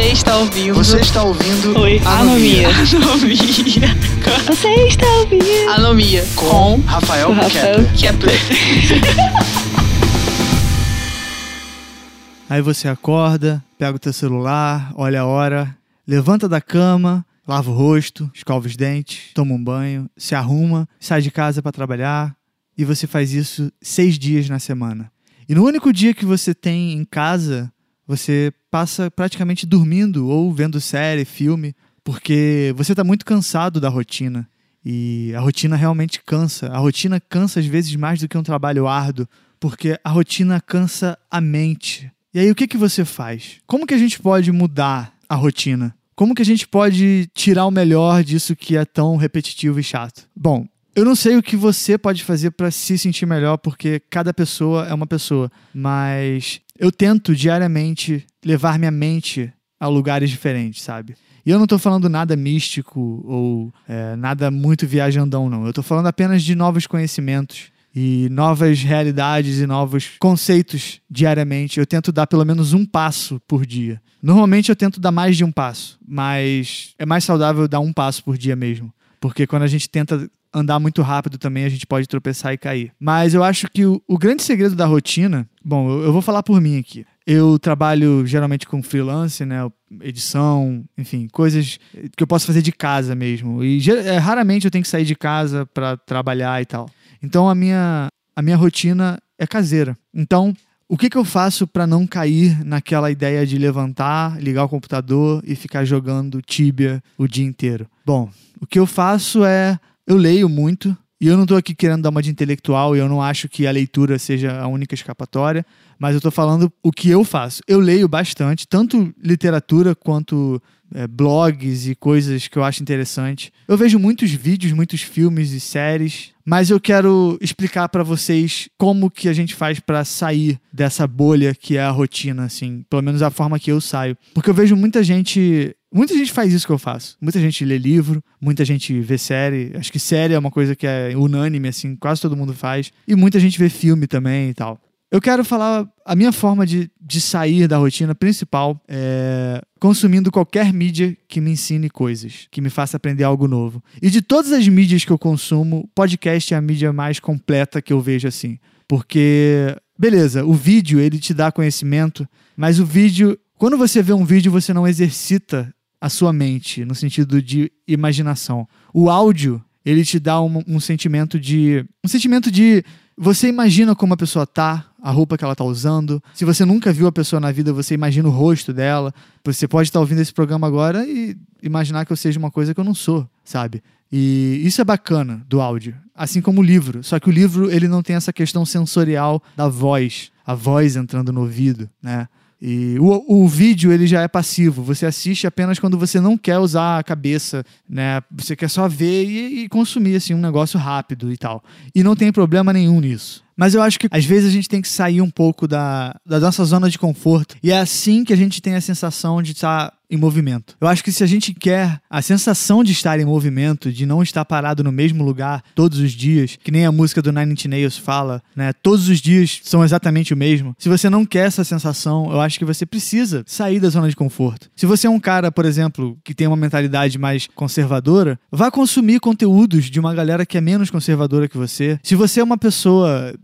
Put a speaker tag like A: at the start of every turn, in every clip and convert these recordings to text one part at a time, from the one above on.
A: Você está ouvindo.
B: Você está ouvindo
A: Oi,
B: Anomia.
A: Anomia.
C: Você está ouvindo?
A: Anomia.
B: com Rafael
C: Rafael
B: Kepler.
A: Kepler.
D: Aí você acorda, pega o teu celular, olha a hora, levanta da cama, lava o rosto, escova os dentes, toma um banho, se arruma, sai de casa para trabalhar e você faz isso seis dias na semana. E no único dia que você tem em casa, você passa praticamente dormindo ou vendo série, filme, porque você está muito cansado da rotina. E a rotina realmente cansa. A rotina cansa às vezes mais do que um trabalho árduo, porque a rotina cansa a mente. E aí o que, que você faz? Como que a gente pode mudar a rotina? Como que a gente pode tirar o melhor disso que é tão repetitivo e chato? Bom, eu não sei o que você pode fazer para se sentir melhor, porque cada pessoa é uma pessoa, mas eu tento diariamente levar minha mente a lugares diferentes, sabe? E eu não tô falando nada místico ou é, nada muito viajandão, não. Eu tô falando apenas de novos conhecimentos e novas realidades e novos conceitos diariamente. Eu tento dar pelo menos um passo por dia. Normalmente eu tento dar mais de um passo, mas é mais saudável dar um passo por dia mesmo. Porque quando a gente tenta andar muito rápido também, a gente pode tropeçar e cair. Mas eu acho que o, o grande segredo da rotina. Bom, eu, eu vou falar por mim aqui. Eu trabalho geralmente com freelance, né? Edição, enfim, coisas que eu posso fazer de casa mesmo. E é, raramente eu tenho que sair de casa para trabalhar e tal. Então a minha, a minha rotina é caseira. Então, o que, que eu faço para não cair naquela ideia de levantar, ligar o computador e ficar jogando Tibia o dia inteiro? Bom, o que eu faço é eu leio muito. E eu não tô aqui querendo dar uma de intelectual, e eu não acho que a leitura seja a única escapatória, mas eu tô falando o que eu faço. Eu leio bastante, tanto literatura quanto é, blogs e coisas que eu acho interessante. Eu vejo muitos vídeos, muitos filmes e séries, mas eu quero explicar pra vocês como que a gente faz pra sair dessa bolha que é a rotina, assim, pelo menos a forma que eu saio. Porque eu vejo muita gente Muita gente faz isso que eu faço. Muita gente lê livro, muita gente vê série. Acho que série é uma coisa que é unânime, assim, quase todo mundo faz. E muita gente vê filme também e tal. Eu quero falar a minha forma de, de sair da rotina principal é consumindo qualquer mídia que me ensine coisas, que me faça aprender algo novo. E de todas as mídias que eu consumo, podcast é a mídia mais completa que eu vejo assim. Porque, beleza, o vídeo ele te dá conhecimento, mas o vídeo, quando você vê um vídeo, você não exercita a sua mente, no sentido de imaginação. O áudio, ele te dá um, um sentimento de. Um sentimento de. Você imagina como a pessoa tá, a roupa que ela tá usando. Se você nunca viu a pessoa na vida, você imagina o rosto dela. Você pode estar ouvindo esse programa agora e imaginar que eu seja uma coisa que eu não sou, sabe? E isso é bacana do áudio, assim como o livro. Só que o livro ele não tem essa questão sensorial da voz, a voz entrando no ouvido, né? E o, o vídeo ele já é passivo. Você assiste apenas quando você não quer usar a cabeça, né? Você quer só ver e, e consumir assim um negócio rápido e tal. E não tem problema nenhum nisso. Mas eu acho que às vezes a gente tem que sair um pouco da, da nossa zona de conforto. E é assim que a gente tem a sensação de estar em movimento. Eu acho que se a gente quer a sensação de estar em movimento, de não estar parado no mesmo lugar todos os dias, que nem a música do Nine Inch Nails fala, né? Todos os dias são exatamente o mesmo. Se você não quer essa sensação, eu acho que você precisa sair da zona de conforto. Se você é um cara, por exemplo, que tem uma mentalidade mais conservadora, vá consumir conteúdos de uma galera que é menos conservadora que você. Se você é uma pessoa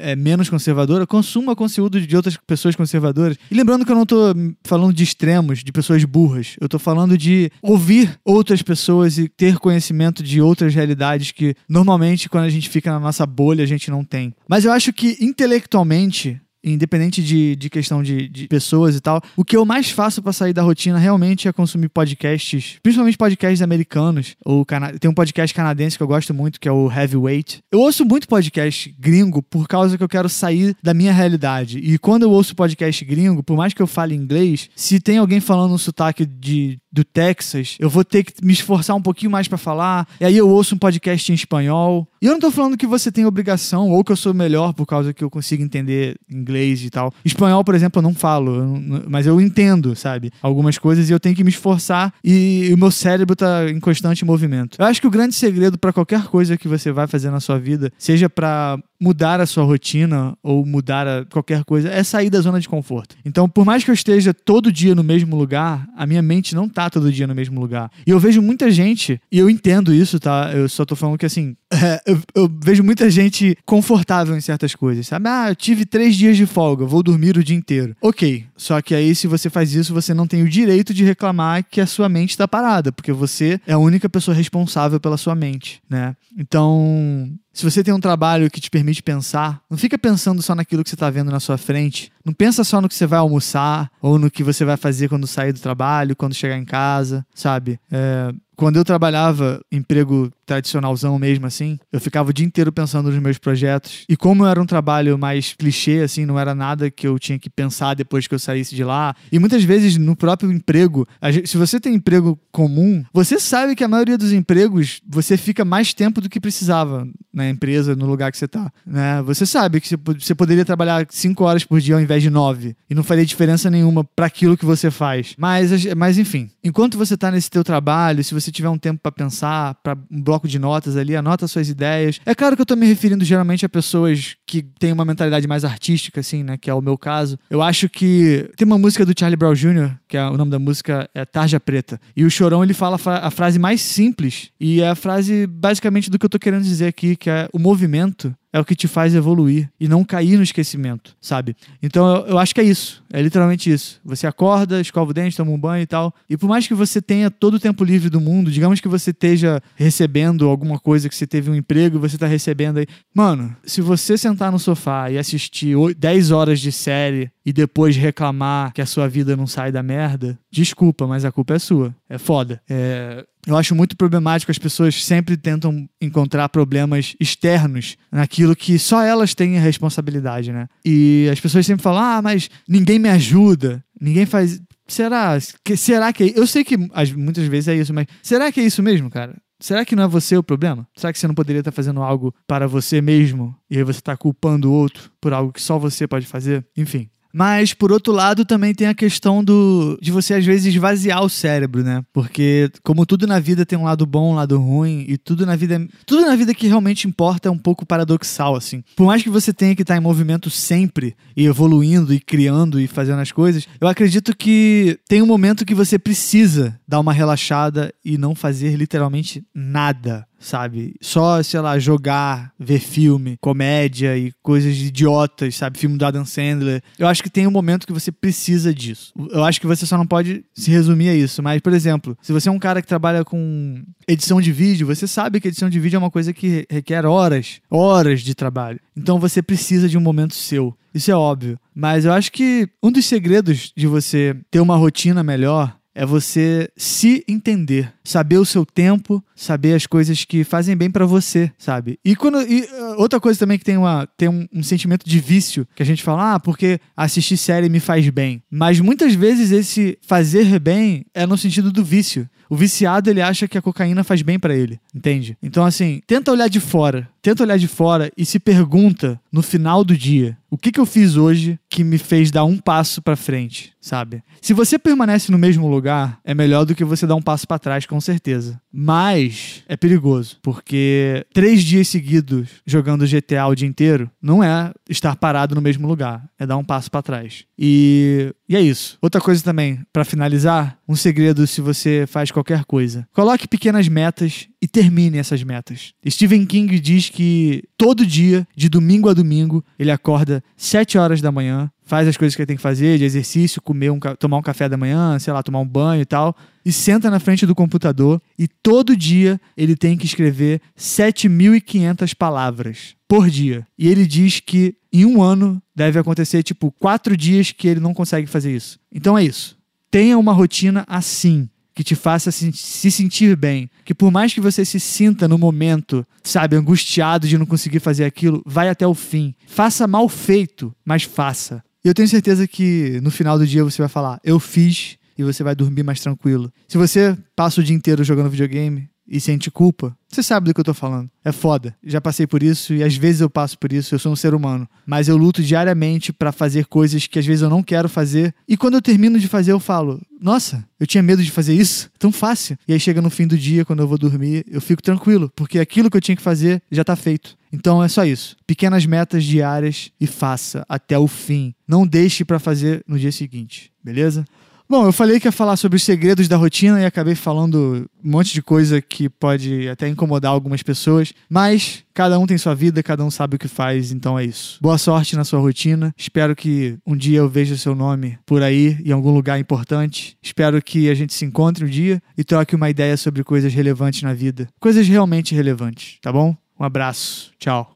D: é, menos conservadora, consuma conteúdo de outras pessoas conservadoras. E lembrando que eu não tô falando de extremos, de pessoas burras. Eu tô falando de ouvir outras pessoas e ter conhecimento de outras realidades que normalmente quando a gente fica na nossa bolha a gente não tem. Mas eu acho que intelectualmente independente de, de questão de, de pessoas e tal, o que eu mais faço pra sair da rotina realmente é consumir podcasts, principalmente podcasts americanos. Ou cana- tem um podcast canadense que eu gosto muito, que é o Heavyweight. Eu ouço muito podcast gringo por causa que eu quero sair da minha realidade. E quando eu ouço podcast gringo, por mais que eu fale inglês, se tem alguém falando um sotaque de do Texas, eu vou ter que me esforçar um pouquinho mais pra falar. E aí eu ouço um podcast em espanhol. E E eu não tô falando que você tem obrigação ou que eu sou melhor por causa que eu consigo entender inglês e tal. Espanhol, por exemplo, eu não falo, eu não- mas eu entendo, sabe? Algumas coisas e eu tenho que me esforçar e o meu cérebro tá em constante movimento. Eu acho que o grande segredo para qualquer coisa que você vai fazer na sua vida, seja para mudar a sua rotina ou mudar a qualquer coisa, é sair da zona de conforto. Então, por mais que eu esteja todo dia no mesmo lugar, a minha mente não tá todo dia no mesmo lugar. E eu vejo muita gente, e eu entendo isso, tá? Eu só tô falando que assim, é, eu, eu vejo muita gente confortável em certas coisas, sabe? Ah, eu tive três dias de folga, vou dormir o dia inteiro. Ok, só que aí se você faz isso, você não tem o direito de reclamar que a sua mente está parada, porque você é a única pessoa responsável pela sua mente, né? Então, se você tem um trabalho que te permite pensar, não fica pensando só naquilo que você está vendo na sua frente. Não pensa só no que você vai almoçar ou no que você vai fazer quando sair do trabalho, quando chegar em casa, sabe? É, quando eu trabalhava emprego tradicionalzão mesmo assim, eu ficava o dia inteiro pensando nos meus projetos. E como era um trabalho mais clichê, assim, não era nada que eu tinha que pensar depois que eu saísse de lá. E muitas vezes no próprio emprego, gente- se você tem emprego comum, você sabe que a maioria dos empregos você fica mais tempo do que precisava empresa, no lugar que você tá. Né? Você sabe que você po- você poderia trabalhar cinco horas por dia ao invés de nove. E não faria diferença nenhuma para aquilo que você faz. Mas, mas enfim, enquanto você tá nesse teu trabalho, se você tiver um tempo para pensar, para um bloco de notas ali, anota suas ideias. É claro que eu tô me referindo geralmente a pessoas que têm uma mentalidade mais artística, assim, né? Que é o meu caso. Eu acho que tem uma música do Charlie Brown Jr., que é, o nome da música é Tarja Preta. E o Chorão, ele fala a fra- a frase mais simples e é a frase basicamente do que eu tô querendo dizer aqui, que é o movimento é o que te faz evoluir e não cair no esquecimento, sabe? Então eu, eu acho que é isso. É literalmente isso. Você acorda, escova o dente, toma um banho e tal. E por mais que você tenha todo o tempo livre do mundo, digamos que você esteja recebendo alguma coisa, que você teve um emprego e você tá recebendo aí. Mano, se você sentar no sofá e assistir oi- 10 horas de série e depois reclamar que a sua vida não sai da merda, desculpa, mas a culpa é sua. É foda. É, eu acho muito problemático as pessoas sempre tentam encontrar problemas externos naquilo que só elas têm a responsabilidade, né? E as pessoas sempre falam: "Ah, mas ninguém me ajuda, ninguém faz Será que será que eu sei que as- muitas vezes é isso, mas será que é isso mesmo, cara? Será que não é você o problema? Será que você não poderia estar fazendo algo para você mesmo e aí você está culpando o outro por algo que só você pode fazer? Enfim. Mas, por outro lado, também tem a questão do de você, às vezes, esvaziar o cérebro, né? Porque, como tudo na vida tem um lado bom, um lado ruim, e tudo na vida. Tudo na vida que realmente importa é um pouco paradoxal, assim. Por mais que você tenha que estar em movimento sempre, e evoluindo, e criando, e fazendo as coisas, eu acredito que tem um momento que você precisa dar uma relaxada e não fazer literalmente nada sabe? Só, sei lá, jogar, ver filme, comédia e coisas idiotas, sabe? Filme do Adam Sandler. Eu acho que tem um momento que você precisa disso. Eu acho que você só não pode se resumir a isso. Mas, por exemplo, se você é um cara que trabalha com edição de vídeo, você sabe que edição de vídeo é uma coisa que requer horas, horas de trabalho. Então você precisa de um momento seu. Isso é óbvio. Mas eu acho que um dos segredos de você ter uma rotina melhor é você se entender, saber o seu tempo, saber as coisas que fazem bem pra você, sabe? E quando e, uh, outra coisa também que tem uma tem um, um sentimento de vício que a gente fala, ah, porque assistir série me faz bem. Mas muitas vezes esse fazer bem é no sentido do vício. O viciado ele acha que a cocaína faz bem pra ele, entende? Então assim, tenta olhar de fora, tenta olhar de fora e se pergunta no final do dia, o que que eu fiz hoje que me fez dar um passo pra frente, sabe? Se você permanece no mesmo lugar, é melhor do que você dar um passo pra trás, com certeza. Mas é perigoso, porque três dias seguidos jogando GTA o dia inteiro não é estar parado no mesmo lugar, é dar um passo pra trás. E, e é isso. Outra coisa também, pra finalizar, um segredo se você faz qualquer coisa. Coloque pequenas metas e termine essas metas. Stephen King diz que todo dia, de domingo a domingo, ele acorda 7 horas da manhã, faz as coisas que ele tem que fazer, de exercício, comer um, tomar um café da manhã, sei lá, tomar um banho e tal, e senta na frente do computador e todo dia ele tem que escrever 7.500 palavras por dia. E ele diz que em um ano deve acontecer tipo quatro dias que ele não consegue fazer isso. Então é isso. Tenha uma rotina assim que te faça se sentir bem. Que por mais que você se sinta no momento, sabe, angustiado de não conseguir fazer aquilo, vai até o fim. Faça mal feito, mas faça. E eu tenho certeza que no final do dia você vai falar, eu fiz, e você vai dormir mais tranquilo. Se você passa o dia inteiro jogando videogame, e sente culpa, você sabe do que eu tô falando. É foda. Já passei por isso e às vezes eu passo por isso. Eu sou um ser humano. Mas eu luto diariamente para fazer coisas que às vezes eu não quero fazer. E quando eu termino de fazer, eu falo: Nossa, eu tinha medo de fazer isso? Tão fácil. E aí chega no fim do dia, quando eu vou dormir, eu fico tranquilo, porque aquilo que eu tinha que fazer já tá feito. Então é só isso. Pequenas metas diárias e faça até o fim. Não deixe para fazer no dia seguinte, beleza? Bom, eu falei que ia falar sobre os segredos da rotina e acabei falando um monte de coisa que pode até incomodar algumas pessoas, mas cada um tem sua vida, cada um sabe o que faz, então é isso. Boa sorte na sua rotina. Espero que um dia eu veja seu nome por aí em algum lugar importante. Espero que a gente se encontre um dia e troque uma ideia sobre coisas relevantes na vida, coisas realmente relevantes, tá bom? Um abraço. Tchau.